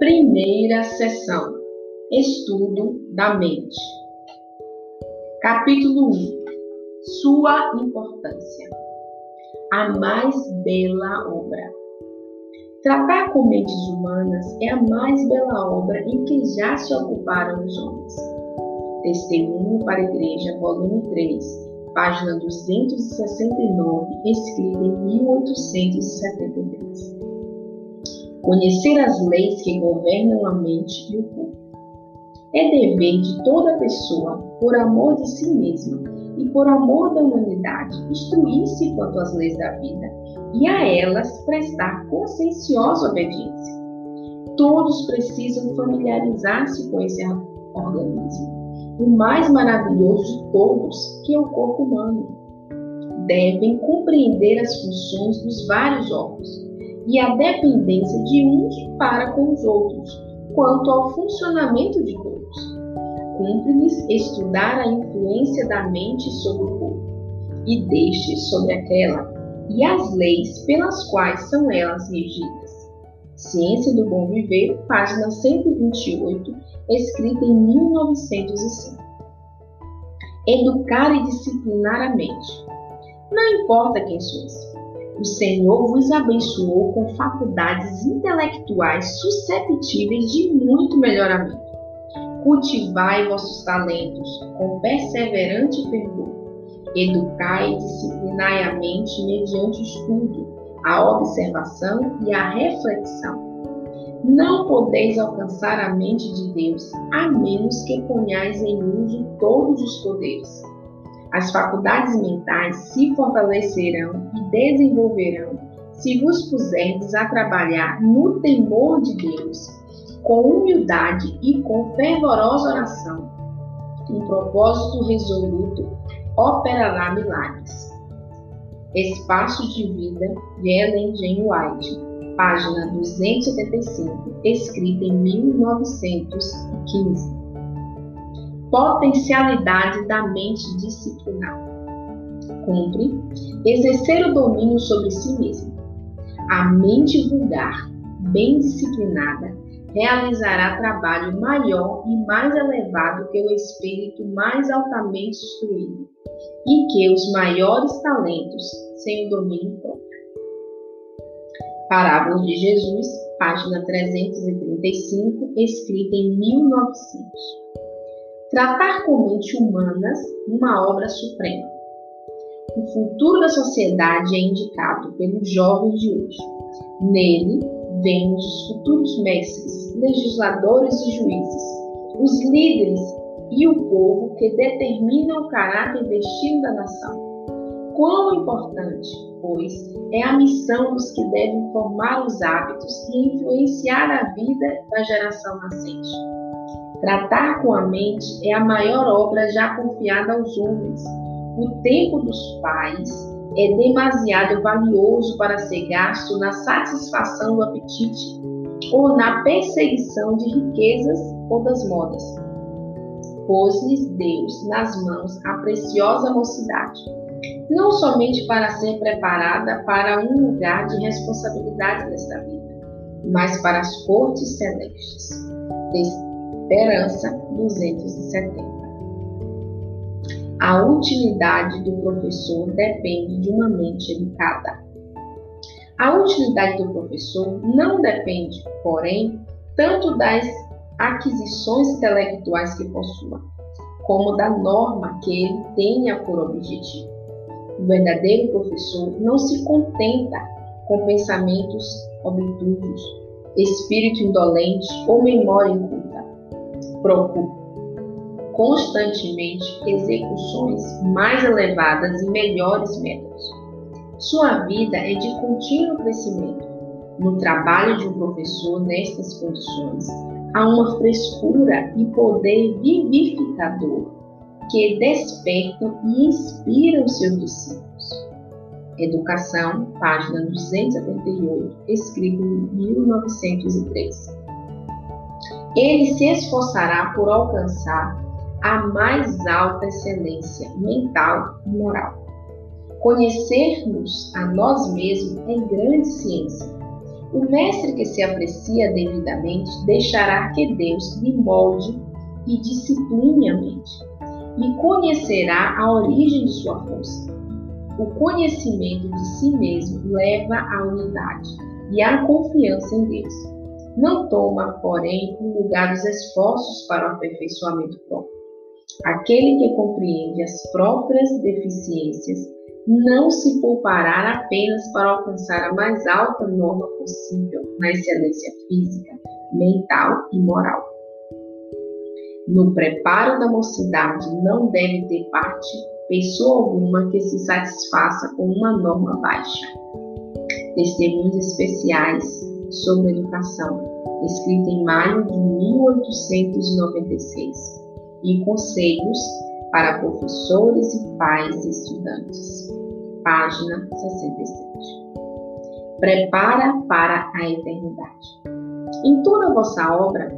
Primeira sessão: Estudo da mente. Capítulo 1 Sua importância. A mais bela obra. Tratar com mentes humanas é a mais bela obra em que já se ocuparam os homens. Testemunho para a Igreja, volume 3, página 269, escrita em 1873. Conhecer as leis que governam a mente e o corpo. É dever de toda pessoa, por amor de si mesma e por amor da humanidade, instruir-se quanto às leis da vida e a elas prestar conscienciosa obediência. Todos precisam familiarizar-se com esse organismo, o mais maravilhoso de todos, que é o corpo humano. Devem compreender as funções dos vários órgãos e a dependência de uns para com os outros, quanto ao funcionamento de todos. Cumpre-lhes estudar a influência da mente sobre o corpo, e deste sobre aquela, e as leis pelas quais são elas regidas. Ciência do Bom Viver, página 128, escrita em 1905. Educar e disciplinar a mente. Não importa quem sois, o Senhor vos abençoou com faculdades intelectuais susceptíveis de muito melhoramento. Cultivai vossos talentos com perseverante fervor. Educai e disciplinai a mente mediante o estudo, a observação e a reflexão. Não podeis alcançar a mente de Deus a menos que ponhais em uso todos os poderes as faculdades mentais se fortalecerão e desenvolverão se vos puserdes a trabalhar no temor de Deus, com humildade e com fervorosa oração. Um propósito resoluto operará milagres. Espaço de Vida de Ellen G. White, página 275, escrita em 1915 potencialidade da mente disciplinada. Cumpre exercer o domínio sobre si mesmo. A mente vulgar, bem disciplinada, realizará trabalho maior e mais elevado que o espírito mais altamente instruído, e que os maiores talentos sem o domínio próprio. Parábolas de Jesus, página 335, escrita em 1900. Tratar com mente humanas uma obra suprema. O futuro da sociedade é indicado pelos jovens de hoje. Nele vemos os futuros mestres, legisladores e juízes, os líderes e o povo que determinam o caráter e destino da nação. Quão importante, pois, é a missão dos que devem formar os hábitos e influenciar a vida da geração nascente. Tratar com a mente é a maior obra já confiada aos homens. O tempo dos pais é demasiado valioso para ser gasto na satisfação do apetite ou na perseguição de riquezas ou das modas. Pôs-lhes Deus nas mãos a preciosa mocidade, não somente para ser preparada para um lugar de responsabilidade nesta vida, mas para as cortes celestes Esperança 270. A utilidade do professor depende de uma mente educada. A utilidade do professor não depende, porém, tanto das aquisições intelectuais que possua, como da norma que ele tenha por objetivo. O verdadeiro professor não se contenta com pensamentos obtusos, espírito indolente ou memória procura constantemente execuções mais elevadas e melhores métodos. Sua vida é de contínuo crescimento. No trabalho de um professor nestas condições, há uma frescura e poder vivificador que despertam e inspiram seus discípulos. Educação, página 278, escrito em 1903 ele se esforçará por alcançar a mais alta excelência mental e moral. Conhecer-nos a nós mesmos é grande ciência. O mestre que se aprecia devidamente deixará que Deus lhe molde e discipline a mente, e conhecerá a origem de sua força. O conhecimento de si mesmo leva à unidade e à confiança em Deus. Não toma, porém, o lugar dos esforços para o aperfeiçoamento próprio. Aquele que compreende as próprias deficiências não se poupará apenas para alcançar a mais alta norma possível na excelência física, mental e moral. No preparo da mocidade não deve ter parte pessoa alguma que se satisfaça com uma norma baixa. Testemunhos especiais sobre educação, escrita em maio de 1896, e conselhos para professores e pais e estudantes. Página 67. Prepara para a eternidade. Em toda a vossa obra,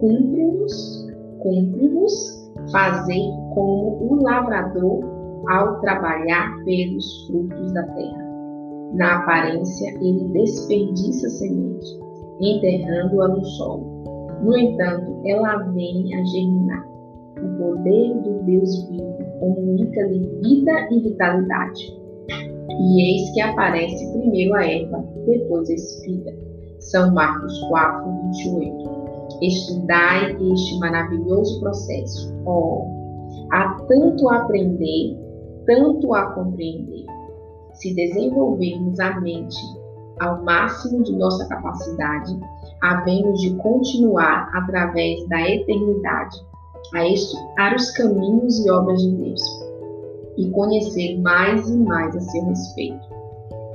cumpre-vos, cumpre-vos fazer como o lavrador ao trabalhar pelos frutos da terra. Na aparência, ele desperdiça semente, enterrando-a no solo. No entanto, ela vem a germinar o poder do Deus vivo comunica-lhe vida e vitalidade. E eis que aparece primeiro a erva, depois a espiga. São Marcos 4, 28. Estudai este maravilhoso processo. Oh, há tanto a aprender, tanto a compreender. Se desenvolvermos a mente ao máximo de nossa capacidade, havemos de continuar através da eternidade a estudar os caminhos e obras de Deus e conhecer mais e mais a seu respeito.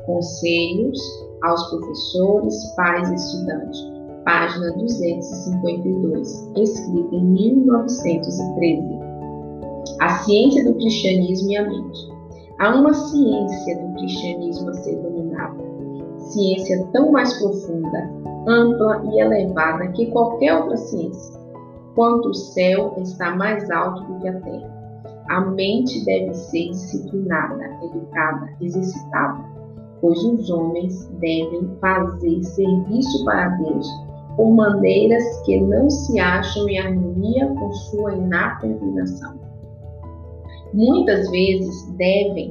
Conselhos aos professores, pais e estudantes, página 252, escrita em 1913. A ciência do cristianismo e a mente. Há uma ciência do cristianismo a ser dominada, ciência tão mais profunda, ampla e elevada que qualquer outra ciência quanto o céu está mais alto do que a terra. A mente deve ser disciplinada, educada, exercitada, pois os homens devem fazer serviço para Deus por maneiras que não se acham em harmonia com sua inata inclinação. Muitas vezes devem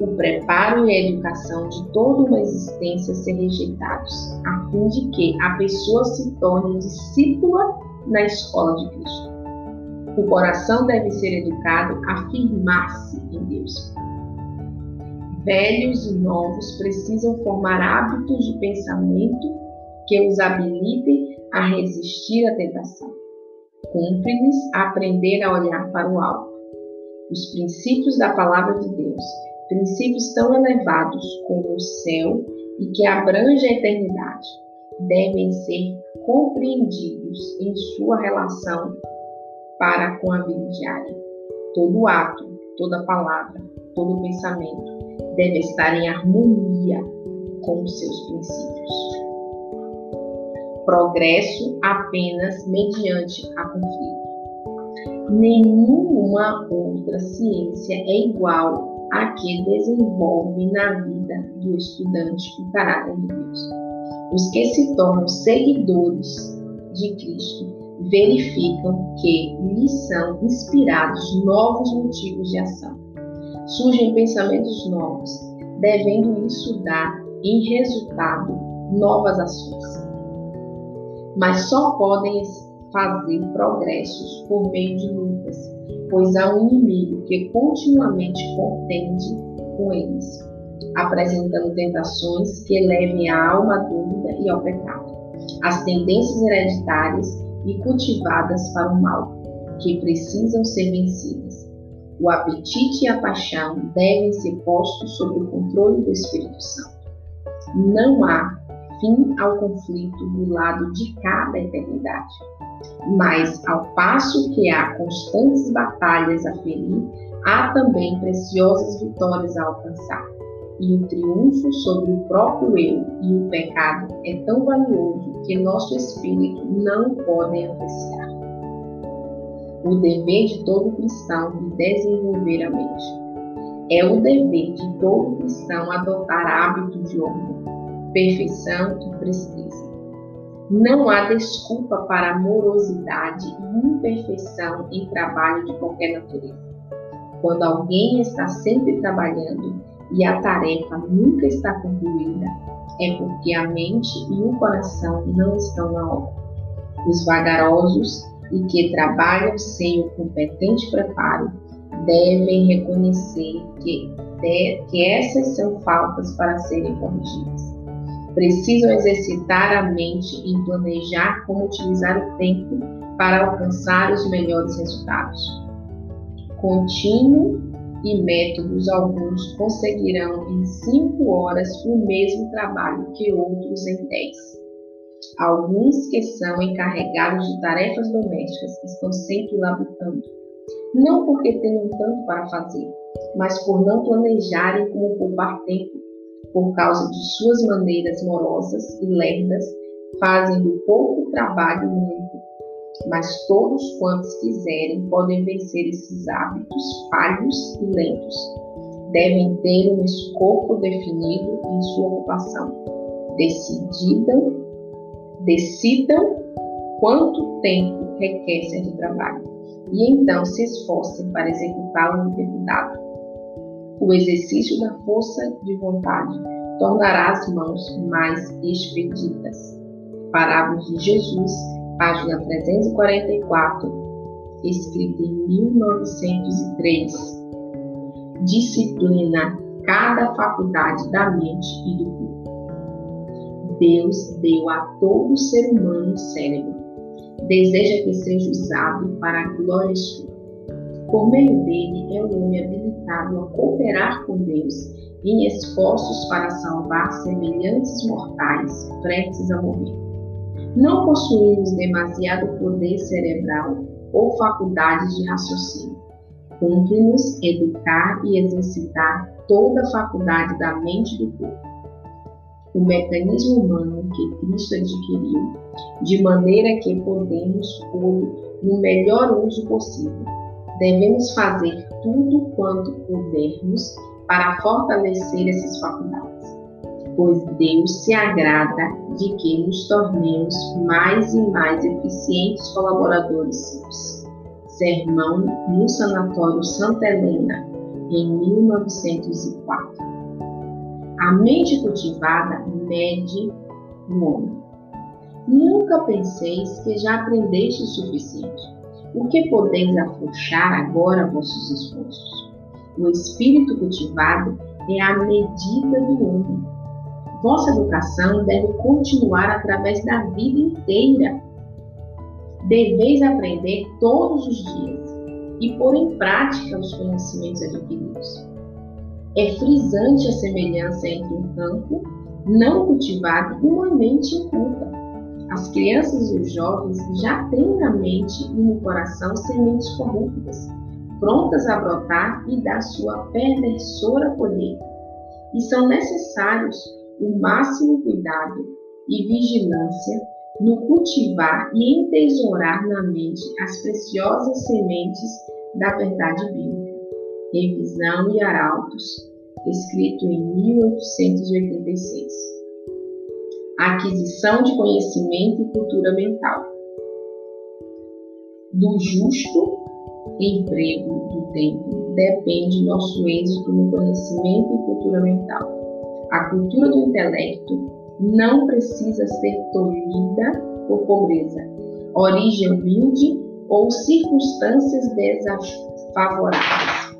o preparo e a educação de toda uma existência ser rejeitados, a fim de que a pessoa se torne discípula na escola de Cristo. O coração deve ser educado a firmar-se em Deus. Velhos e novos precisam formar hábitos de pensamento que os habilitem a resistir à tentação. Cumpre-lhes aprender a olhar para o alto. Os princípios da palavra de Deus, princípios tão elevados como o céu e que abrange a eternidade, devem ser compreendidos em sua relação para com a vida diária. Todo ato, toda palavra, todo pensamento deve estar em harmonia com os seus princípios. Progresso apenas mediante a conflito. Nenhuma outra ciência é igual à que desenvolve na vida do estudante o caráter de Deus. Os que se tornam seguidores de Cristo verificam que lhes são inspirados novos motivos de ação. Surgem pensamentos novos, devendo isso dar em resultado novas ações. Mas só podem fazer progressos por meio de lutas, pois há um inimigo que continuamente contende com eles apresentando tentações que levem a alma à dúvida e ao pecado, as tendências hereditárias e cultivadas para o mal, que precisam ser vencidas. O apetite e a paixão devem ser postos sob o controle do Espírito Santo. Não há fim ao conflito do lado de cada eternidade. Mas, ao passo que há constantes batalhas a ferir, há também preciosas vitórias a alcançar e o triunfo sobre o próprio eu e o pecado é tão valioso que nosso espírito não pode apreciar. O dever de todo cristão é desenvolver a mente. É o dever de todo cristão adotar hábitos de honra. perfeição e presteza. Não há desculpa para morosidade e imperfeição em trabalho de qualquer natureza. Quando alguém está sempre trabalhando e a tarefa nunca está concluída, é porque a mente e o coração não estão na obra. Os vagarosos e que trabalham sem o competente preparo devem reconhecer que, que essas são faltas para serem corrigidas. Precisam exercitar a mente em planejar como utilizar o tempo para alcançar os melhores resultados. Contínuo e métodos alguns conseguirão em cinco horas o mesmo trabalho que outros em dez. Alguns que são encarregados de tarefas domésticas estão sempre labutando, não porque tenham tanto para fazer, mas por não planejarem como poupar tempo, por causa de suas maneiras morosas e lerdas, fazem do pouco trabalho muito mas todos quantos quiserem podem vencer esses hábitos falhos e lentos. Devem ter um escopo definido em sua ocupação. Decidam, decidam quanto tempo requer certo trabalho e então se esforcem para executá-lo no tempo dado. O exercício da força de vontade tornará as mãos mais expeditas. Parábolas de Jesus página 344, escrita em 1903, disciplina cada faculdade da mente e do corpo. Deus deu a todo ser humano cérebro. Deseja que seja usado para a glória sua. Por meio dele o homem habilitado a cooperar com Deus em esforços para salvar semelhantes mortais prestes a morrer. Não possuímos demasiado poder cerebral ou faculdades de raciocínio. Cumpre-nos educar e exercitar toda a faculdade da mente do corpo. O mecanismo humano que Cristo adquiriu, de maneira que podemos pôr no melhor uso possível. Devemos fazer tudo quanto pudermos para fortalecer essas faculdades pois Deus se agrada de que nos tornemos mais e mais eficientes colaboradores seus. Sermão no Sanatório Santa Helena, em 1904. A mente cultivada mede o homem. Nunca penseis que já aprendeste o suficiente. O que podeis afrouxar agora vossos esforços? O espírito cultivado é a medida do homem Vossa educação deve continuar através da vida inteira. Deveis aprender todos os dias e pôr em prática os conhecimentos adquiridos. É frisante a semelhança entre um campo não cultivado e uma mente inculta. As crianças e os jovens já têm na mente e no coração sementes corruptas, prontas a brotar e dar sua perversora colheita. E são necessários o máximo cuidado e vigilância no cultivar e entesourar na mente as preciosas sementes da verdade bíblica. Revisão e Arautos, escrito em 1886. Aquisição de conhecimento e cultura mental. Do justo emprego do tempo depende nosso êxito no conhecimento e cultura mental. A cultura do intelecto não precisa ser tolhida por pobreza, origem humilde ou circunstâncias desfavoráveis.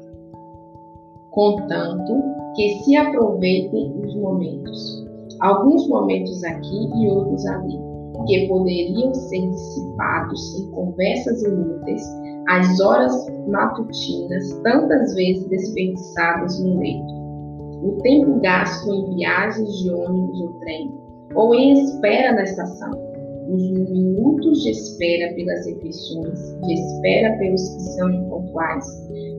Contanto que se aproveitem os momentos, alguns momentos aqui e outros ali, que poderiam ser dissipados em conversas inúteis, as horas matutinas tantas vezes desperdiçadas no leito o tempo gasto em viagens de ônibus ou trem, ou em espera na estação, os minutos de espera pelas refeições, de espera pelos que são impontuais.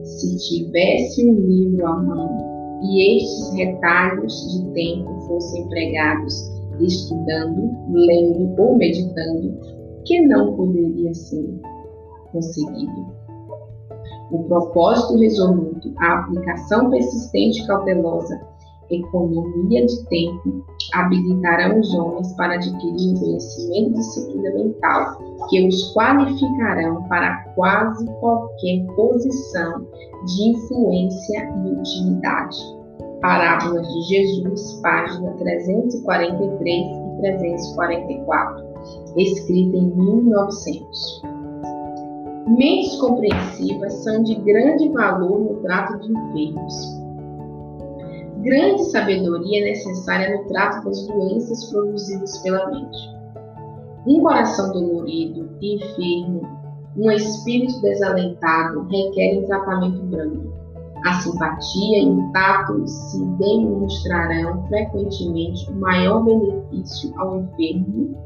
Se tivesse um livro à mão e estes retalhos de tempo fossem empregados estudando, lendo ou meditando, que não poderia ser conseguido. O propósito resoluto, a aplicação persistente e cautelosa economia de tempo, habilitarão os homens para adquirir o conhecimento e disciplina mental que os qualificarão para quase qualquer posição de influência e utilidade. Parábolas de Jesus, página 343 e 344, escrita em 1900. Mentes compreensivas são de grande valor no trato de enfermos. Grande sabedoria é necessária no trato das doenças produzidas pela mente. Um coração dolorido, enfermo, um espírito desalentado requerem tratamento brando. A simpatia e o tato se demonstrarão frequentemente maior benefício ao enfermo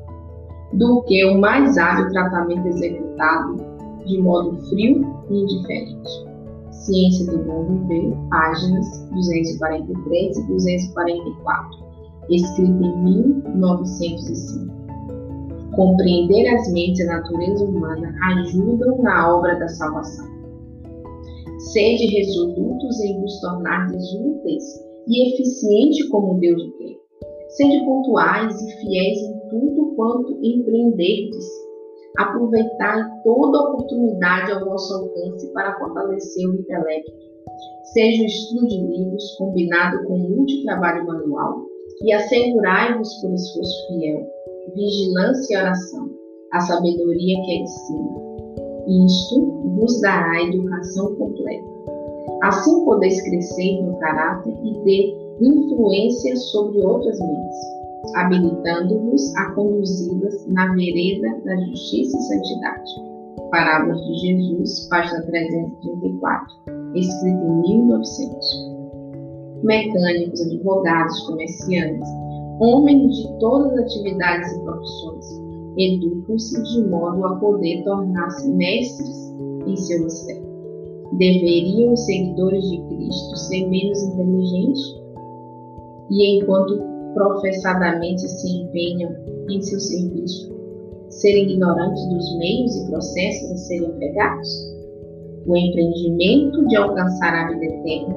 do que o mais hábil tratamento executado de modo frio e indiferente. Ciência do Bom Viver, páginas 243 e 244, escrita em 1905. Compreender as mentes e a natureza humana ajudam na obra da salvação. Sede resolutos em vos tornardes úteis e eficiente como Deus quer. Sede pontuais e fiéis em tudo quanto empreenderdes. Aproveitai toda oportunidade ao vosso alcance para fortalecer o intelecto. Seja o estudo de livros combinado com muito trabalho manual e assegurai-vos por esforço fiel vigilância e oração, a sabedoria que é ensina. Isto vos dará educação completa. Assim podeis crescer no caráter e ter influência sobre outras mentes, habilitando-vos a conduzi-las na vereda da justiça e santidade. Parábolas de Jesus, página 334, escrita em 1900. Mecânicos, advogados, comerciantes, homens de todas as atividades e profissões, educam-se de modo a poder tornar-se mestres em seu mistério. Deveriam os seguidores de Cristo ser menos inteligentes e, enquanto professadamente se empenham em seu serviço, serem ignorantes dos meios e processos a serem empregados? O empreendimento de alcançar a vida eterna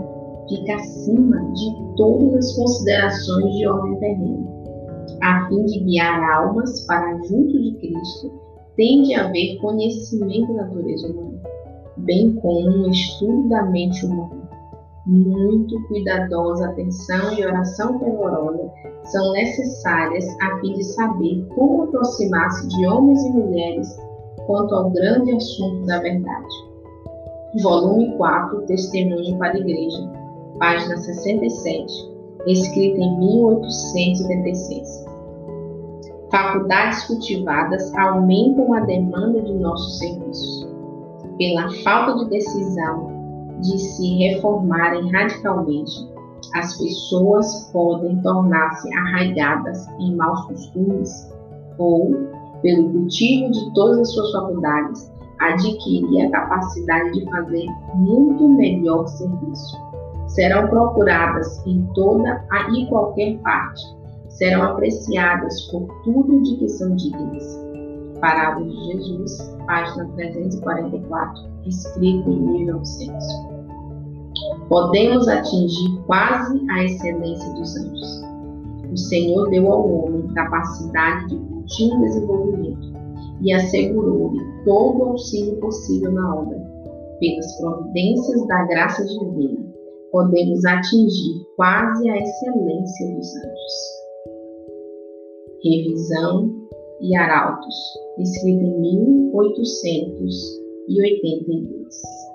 fica acima de todas as considerações de ordem terrena. A fim de guiar almas para junto de Cristo, tem de haver conhecimento da natureza humana, bem como um estudo da mente humana. Muito cuidadosa atenção e oração fervorosa são necessárias a fim de saber como aproximar-se de homens e mulheres quanto ao grande assunto da verdade. Volume 4 Testemunho para a Igreja, página 67, escrita em 1886. Faculdades cultivadas aumentam a demanda de nossos serviços. Pela falta de decisão de se reformarem radicalmente, as pessoas podem tornar-se arraigadas em maus costumes ou, pelo cultivo de todas as suas faculdades, adquirir a capacidade de fazer muito melhor serviço serão procuradas em toda e qualquer parte, serão apreciadas por tudo de que são dignas. Parábola de Jesus, página 344, escrito em 1900. Podemos atingir quase a excelência dos anjos. O Senhor deu ao homem capacidade de contínuo desenvolvimento e assegurou-lhe todo o auxílio possível na obra, pelas providências da graça divina podemos atingir quase a excelência dos anjos. Revisão e Arautos, escrita em 1882.